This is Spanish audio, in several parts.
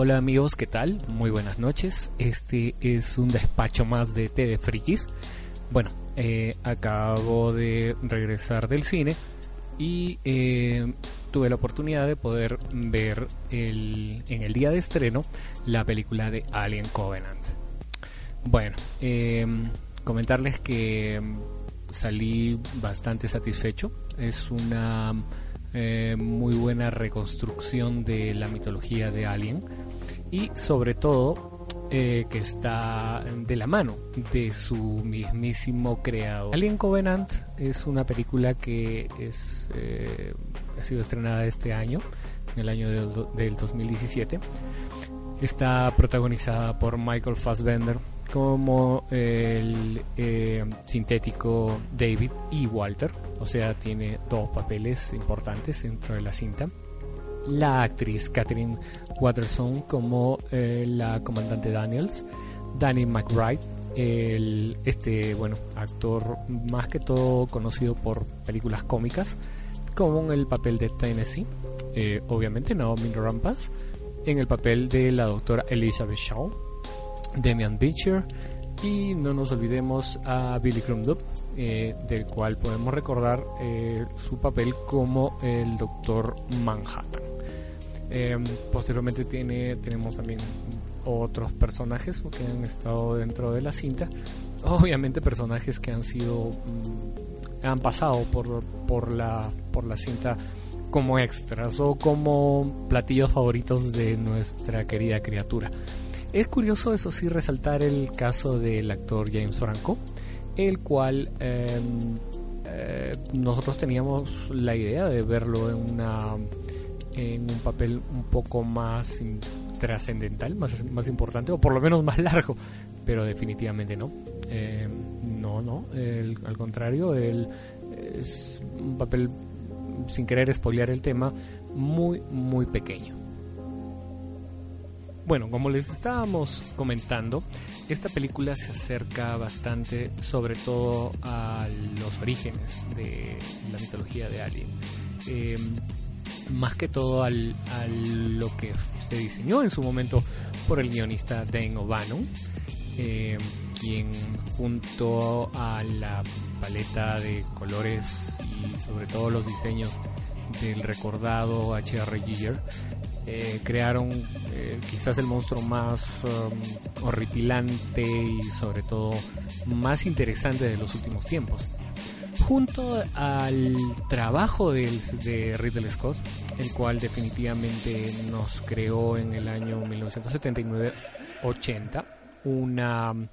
hola amigos, ¿qué tal? Muy buenas noches. Este es un despacho más de T de Frikis. Bueno, eh, acabo de regresar del cine y eh, tuve la oportunidad de poder ver el, en el día de estreno la película de Alien Covenant. Bueno, eh, comentarles que salí bastante satisfecho. Es una eh, muy buena reconstrucción de la mitología de Alien y sobre todo eh, que está de la mano de su mismísimo creador. Alien Covenant es una película que es, eh, ha sido estrenada este año, en el año del, del 2017. Está protagonizada por Michael Fassbender como el eh, sintético David y Walter, o sea, tiene dos papeles importantes dentro de la cinta. La actriz Catherine Watterson como eh, la comandante Daniels, Danny McBride, el, este bueno actor más que todo conocido por películas cómicas, como en el papel de Tennessee, eh, obviamente Naomi Rampaz, en el papel de la doctora Elizabeth Shaw, Damian Beecher y no nos olvidemos a Billy Crudup, eh, del cual podemos recordar eh, su papel como el Doctor Manhattan. Eh, posteriormente tiene, tenemos también otros personajes que han estado dentro de la cinta. Obviamente personajes que han sido mm, han pasado por, por, la, por la cinta como extras o como platillos favoritos de nuestra querida criatura. Es curioso, eso sí, resaltar el caso del actor James Franco, el cual eh, eh, nosotros teníamos la idea de verlo en, una, en un papel un poco más trascendental, más, más importante, o por lo menos más largo, pero definitivamente no. Eh, no, no, al contrario, él es un papel, sin querer espolear el tema, muy, muy pequeño. Bueno, como les estábamos comentando, esta película se acerca bastante sobre todo a los orígenes de la mitología de Alien. Más que todo al, lo que se diseñó en su momento por el guionista Dane O'Bannon, eh, quien junto a la paleta de colores y sobre todo los diseños del recordado H.R. Giger eh, crearon eh, quizás el monstruo más um, horripilante y sobre todo más interesante de los últimos tiempos. Junto al trabajo de, de Ridley Scott, el cual definitivamente nos creó en el año 1979-80 una um,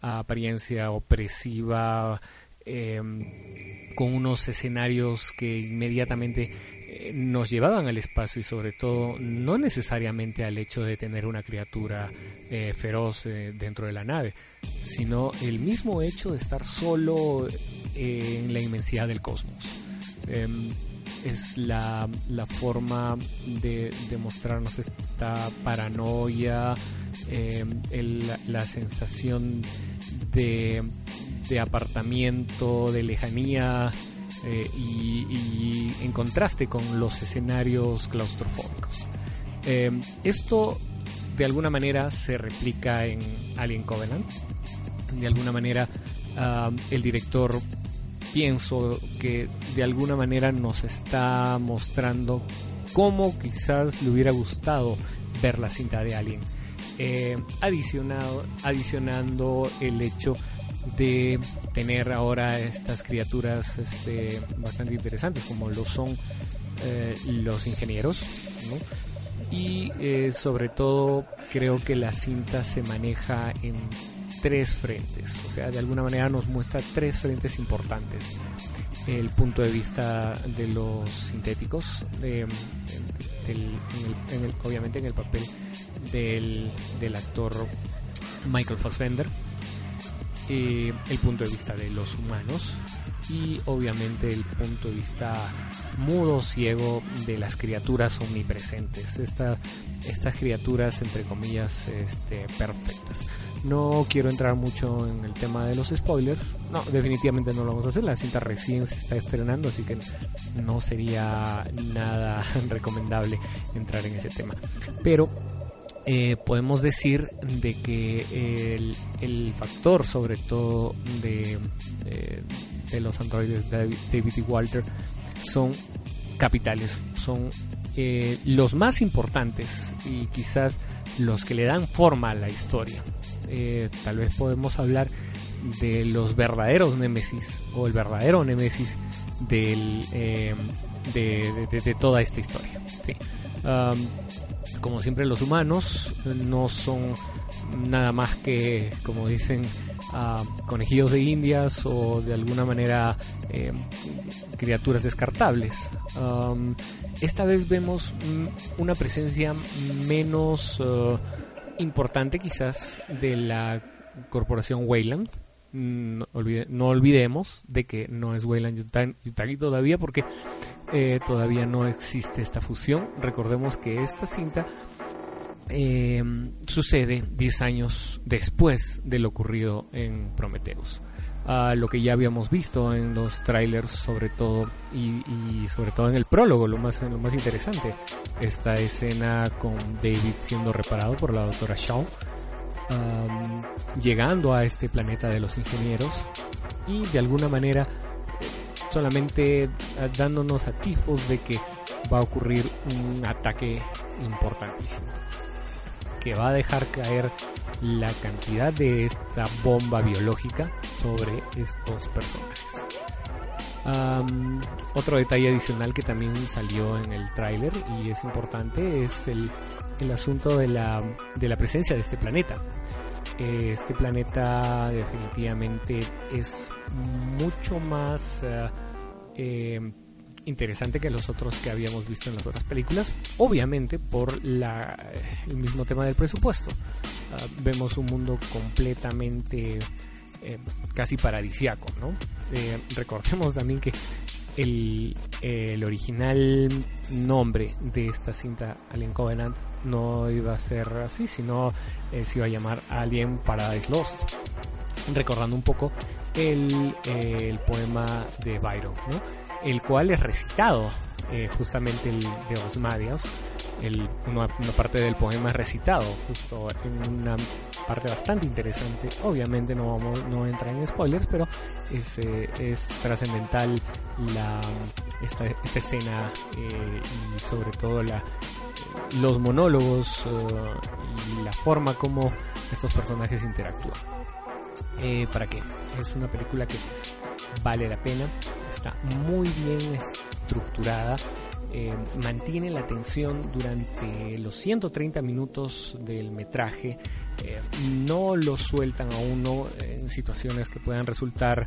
apariencia opresiva, eh, con unos escenarios que inmediatamente eh, nos llevaban al espacio y sobre todo no necesariamente al hecho de tener una criatura eh, feroz eh, dentro de la nave, sino el mismo hecho de estar solo en la inmensidad del cosmos. Em, es la, la forma de, mostrarnos esta paranoia, em, la sensación de, de apartamiento, de lejanía, eh, y, en contraste con los escenarios claustrofóbicos. Eh, esto de alguna manera se replica en Alien Covenant. De alguna manera uh, el director pienso que de alguna manera nos está mostrando cómo quizás le hubiera gustado ver la cinta de Alien. Eh, adicionado, adicionando el hecho de tener ahora estas criaturas este, bastante interesantes como lo son eh, los ingenieros y eh, sobre todo creo que la cinta se maneja en tres frentes, o sea, de alguna manera nos muestra tres frentes importantes. El punto de vista de los sintéticos, obviamente en el papel del, del actor Michael Fassbender, eh, el punto de vista de los humanos y obviamente el punto de vista mudo, ciego de las criaturas omnipresentes. estas criaturas, entre comillas, este, perfectas. No quiero entrar mucho en el tema de los spoilers. No, definitivamente no lo vamos a hacer. La cinta recién se está estrenando, así que no sería nada recomendable entrar en ese tema. Pero eh, podemos decir de que el, factor sobre todo de, de, los androides David, y Walter son capitales, son eh, los más importantes y quizás los que le dan forma a la historia. Eh, tal vez podemos hablar de los verdaderos Némesis o el verdadero Némesis del, de, toda esta historia. como siempre los humanos no son nada más que, como dicen, uh, conejillos de indias o de alguna manera eh, criaturas descartables. esta vez vemos una presencia menos uh, importante quizás de la corporación Wayland. Mm, no, no, olvidemos de que no es Wayland Yutagi todavía porque eh, todavía no existe esta fusión. Recordemos que esta cinta eh, sucede 10 años después de lo ocurrido en Prometheus. lo que ya habíamos visto en los trailers sobre todo y, sobre todo en el prólogo lo más, lo más interesante esta escena con David siendo reparado por la doctora Shaw llegando a este planeta de los ingenieros y de alguna manera solamente eh, dándonos atisbos de que va a ocurrir un ataque importantísimo que va a dejar caer la cantidad de esta bomba biológica sobre estos personajes. otro detalle adicional que también salió en el tráiler y es importante es el, el asunto de la, de la presencia de este planeta. Este planeta definitivamente es mucho más eh, eh, interesante que los otros que habíamos visto en las otras películas, obviamente por el mismo tema del presupuesto. Ah, vemos un mundo completamente casi paradisiaco, ¿no? recordemos también que el, el, original nombre de esta cinta Alien Covenant no iba a ser así, sino eh, se iba a llamar Alien Paradise Lost, recordando un poco el, el poema de Byron, ¿no? el cual es recitado eh, justamente el de Osmadias el, una, parte del poema es recitado justo en una parte bastante interesante. Obviamente no vamos, no entra en spoilers, pero es, eh, es trascendental la esta, esta escena eh, y sobre todo la los monólogos y la forma como estos personajes interactúan. ¿Para qué? Es una película que vale la pena, está muy bien estructurada, eh, mantiene la atención durante los 130 minutos del metraje, eh, no lo sueltan a uno en situaciones que puedan resultar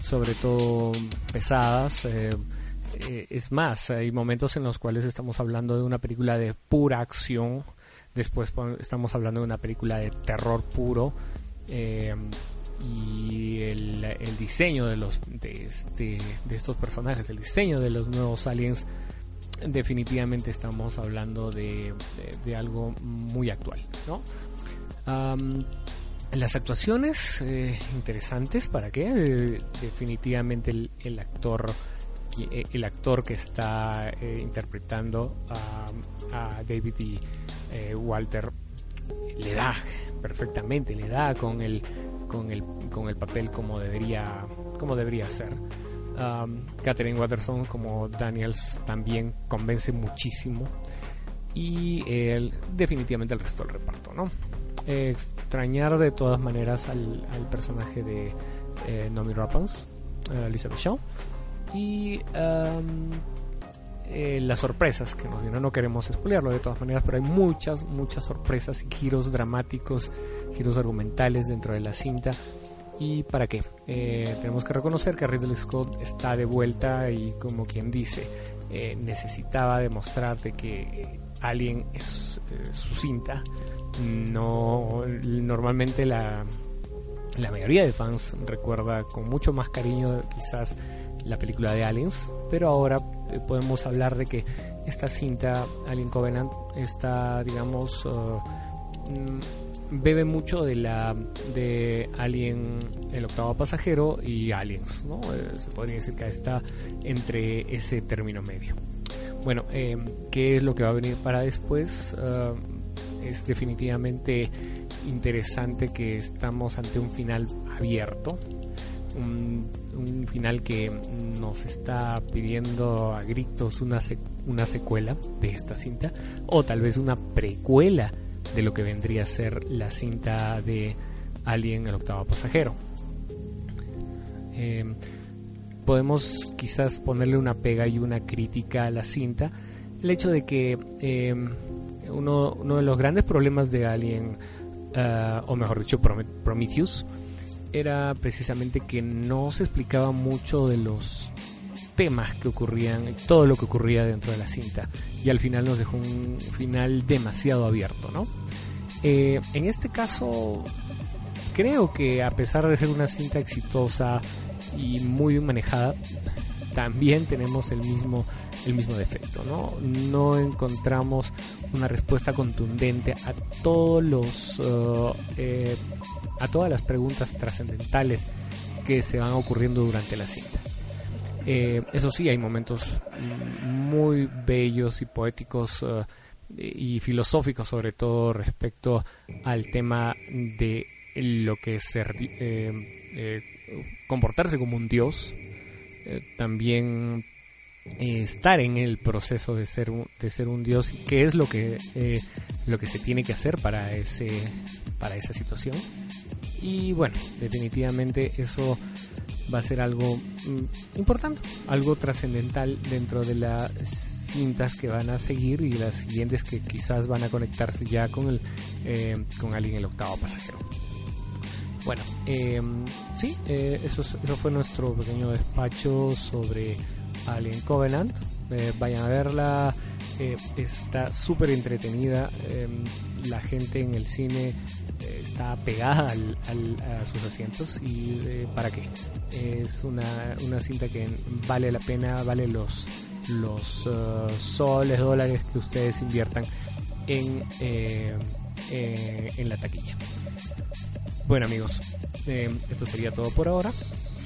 sobre todo pesadas. Eh, es más, hay momentos en los cuales estamos hablando de una película de pura acción, después estamos hablando de una película de terror puro em, y el, diseño de los este, de, estos personajes, el diseño de los nuevos aliens, definitivamente estamos hablando de, algo muy actual, ¿no? las actuaciones eh, interesantes, ¿para qué? Eh, definitivamente el, actor eh, el actor que está interpretando a, a, David y Walter le da perfectamente, le da con el con el, con el papel como debería, como debería ser. Um, Catherine Watterson como Daniels también convence muchísimo y él, definitivamente el resto del reparto, ¿no? extrañar de todas maneras al, personaje de eh, Nomi Rapaz, Elizabeth Shaw y um, eh, las sorpresas que nos dieron. No queremos spoilearlo de todas maneras, pero hay muchas, muchas sorpresas y giros dramáticos, giros argumentales dentro de la cinta. ¿Y para qué? Eh, tenemos que reconocer que Ridley Scott está de vuelta y como quien dice, eh, necesitaba demostrar de que Alien es su cinta. No, normalmente la, la mayoría de fans recuerda con mucho más cariño quizás la película de Aliens, pero ahora eh, podemos hablar de que esta cinta Alien Covenant está, digamos, uh, mm, bebe mucho de la de Alien el octavo pasajero y Aliens, ¿no? Eh, se podría decir que está entre ese término medio. Bueno, eh, ¿qué es lo que va a venir para después? Es definitivamente interesante que estamos ante un final abierto, un un final que nos está pidiendo a gritos una, una secuela de esta cinta o tal vez una precuela de lo que vendría a ser la cinta de Alien el octavo pasajero. Em, podemos quizás ponerle una pega y una crítica a la cinta. El hecho de que em, uno, uno, de los grandes problemas de Alien, ah, o mejor dicho, Prometheus, era precisamente que no se explicaba mucho de los temas que ocurrían, todo lo que ocurría dentro de la cinta. Y al final nos dejó un final demasiado abierto, ¿no? Eh, en este caso, creo que a pesar de ser una cinta exitosa y muy bien manejada, también tenemos el mismo el mismo defecto, ¿no? No encontramos una respuesta contundente a todos los uh, eh, a todas las preguntas trascendentales que se van ocurriendo durante la cinta. Eh, eso sí, hay momentos muy bellos y poéticos y filosóficos sobre todo respecto al tema de lo que es ser, eh, comportarse como un dios, también eh, estar en el proceso de ser un, de ser un dios y qué es lo que eh, lo que se tiene que hacer para ese para esa situación. Y bueno definitivamente eso va a ser algo mm, importante algo trascendental dentro de las cintas que van a seguir y las siguientes que quizás van a conectarse ya con el eh, con alguien el octavo pasajero. Bueno sí eso, eso fue nuestro pequeño despacho sobre Alien Covenant. Eh, vayan a verla, eh, está súper entretenida. Em, la gente en el cine eh, está pegada a sus asientos y para qué. Es una, una, cinta que vale la pena, vale los, los soles, dólares que ustedes inviertan en, en la taquilla. Bueno amigos, esto sería todo por ahora.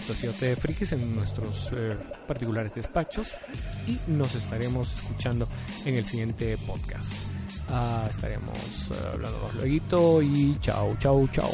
Sido de Frikis en nuestros eh, particulares despachos y nos estaremos escuchando en el siguiente podcast. Ah, estaremos uh, hablando luego y chao, chao, chao.